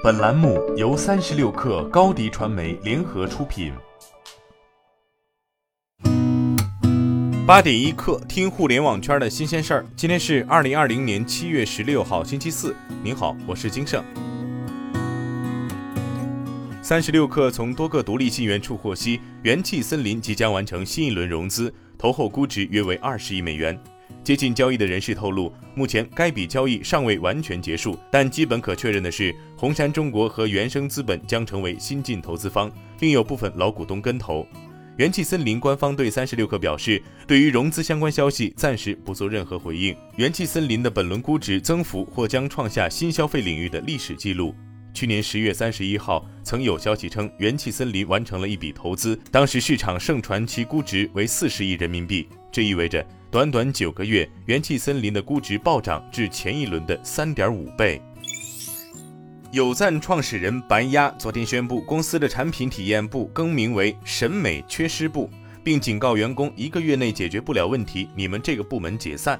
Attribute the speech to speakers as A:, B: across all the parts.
A: 本栏目由三十六氪高低传媒联合出品。
B: 八点一刻，听互联网圈的新鲜事儿。今天是二零二零年七月十六号，星期四。您好，我是金盛。三十六氪从多个独立信源处获悉，元气森林即将完成新一轮融资，投后估值约为二十亿美元。接近交易的人士透露，目前该笔交易尚未完全结束，但基本可确认的是，红杉中国和原生资本将成为新晋投资方，另有部分老股东跟投。元气森林官方对三十六氪表示，对于融资相关消息暂时不做任何回应。元气森林的本轮估值增幅或将创下新消费领域的历史记录。去年十月三十一号，曾有消息称元气森林完成了一笔投资，当时市场盛传其估值为四十亿人民币，这意味着。短短九个月，元气森林的估值暴涨至前一轮的三点五倍。有赞创始人白鸭昨天宣布，公司的产品体验部更名为审美缺失部，并警告员工一个月内解决不了问题，你们这个部门解散。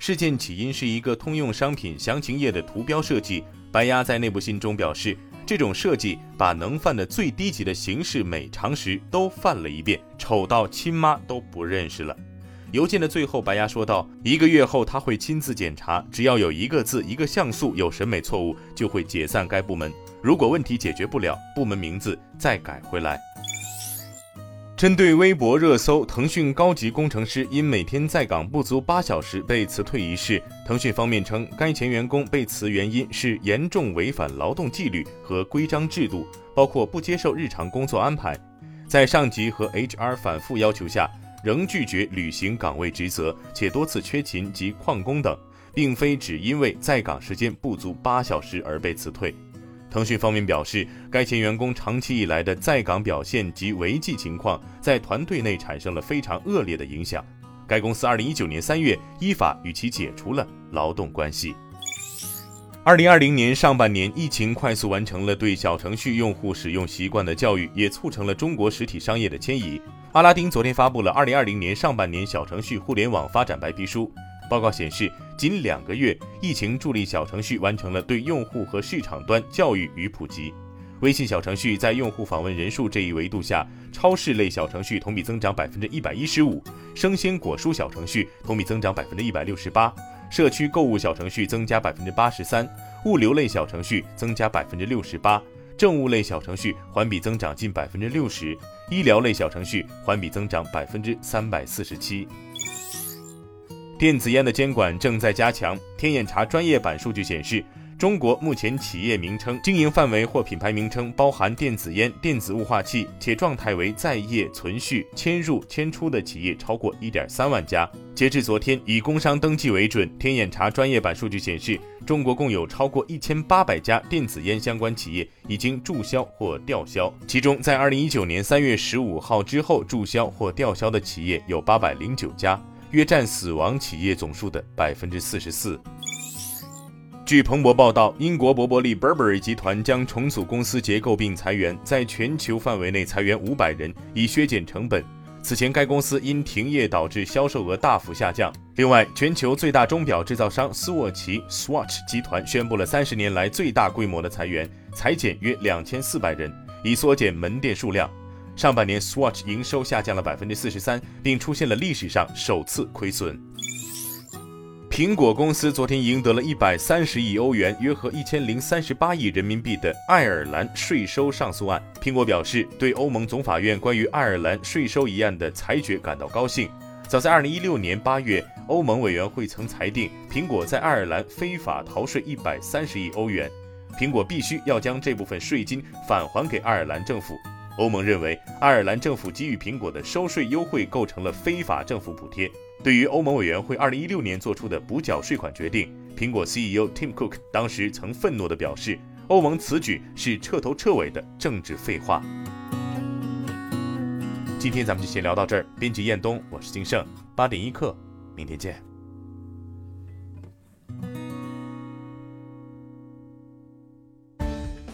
B: 事件起因是一个通用商品详情页的图标设计。白鸭在内部信中表示，这种设计把能犯的最低级的形式美常识都犯了一遍，丑到亲妈都不认识了。邮件的最后，白牙说道：“一个月后，他会亲自检查，只要有一个字、一个像素有审美错误，就会解散该部门。如果问题解决不了，部门名字再改回来。”针对微博热搜，腾讯高级工程师因每天在岗不足八小时被辞退一事，腾讯方面称，该前员工被辞原因是严重违反劳动纪律和规章制度，包括不接受日常工作安排，在上级和 HR 反复要求下。仍拒绝履行岗位职责，且多次缺勤及旷工等，并非只因为在岗时间不足八小时而被辞退。腾讯方面表示，该前员工长期以来的在岗表现及违纪情况，在团队内产生了非常恶劣的影响。该公司二零一九年三月依法与其解除了劳动关系。二零二零年上半年，疫情快速完成了对小程序用户使用习惯的教育，也促成了中国实体商业的迁移。阿拉丁昨天发布了二零二零年上半年小程序互联网发展白皮书。报告显示，仅两个月，疫情助力小程序完成了对用户和市场端教育与普及。微信小程序在用户访问人数这一维度下，超市类小程序同比增长百分之一百一十五，生鲜果蔬小程序同比增长百分之一百六十八，社区购物小程序增加百分之八十三，物流类小程序增加百分之六十八。政务类小程序环比增长近百分之六十，医疗类小程序环比增长百分之三百四十七。电子烟的监管正在加强。天眼查专业版数据显示，中国目前企业名称、经营范围或品牌名称包含电子烟、电子雾化器，且状态为在业、存续、迁入、迁出的企业超过一点三万家。截至昨天，以工商登记为准。天眼查专业版数据显示。中国共有超过一千八百家电子烟相关企业已经注销或吊销，其中在二零一九年三月十五号之后注销或吊销的企业有八百零九家，约占死亡企业总数的百分之四十四。据彭博报道，英国伯伯利 （Burberry） 集团将重组公司结构并裁员，在全球范围内裁员五百人，以削减成本。此前，该公司因停业导致销售额大幅下降。另外，全球最大钟表制造商斯沃琪 （Swatch） 集团宣布了三十年来最大规模的裁员，裁减约两千四百人，以缩减门店数量。上半年，Swatch 营收下降了百分之四十三，并出现了历史上首次亏损。苹果公司昨天赢得了一百三十亿欧元（约合一千零三十八亿人民币）的爱尔兰税收上诉案。苹果表示，对欧盟总法院关于爱尔兰税收一案的裁决感到高兴。早在二零一六年八月，欧盟委员会曾裁定苹果在爱尔兰非法逃税一百三十亿欧元，苹果必须要将这部分税金返还给爱尔兰政府。欧盟认为，爱尔兰政府给予苹果的收税优惠构成了非法政府补贴。对于欧盟委员会二零一六年做出的补缴税款决定，苹果 CEO Tim Cook 当时曾愤怒地表示，欧盟此举是彻头彻尾的政治废话。今天咱们就先聊到这儿。编辑彦东，我是金盛，八点一刻，明天见。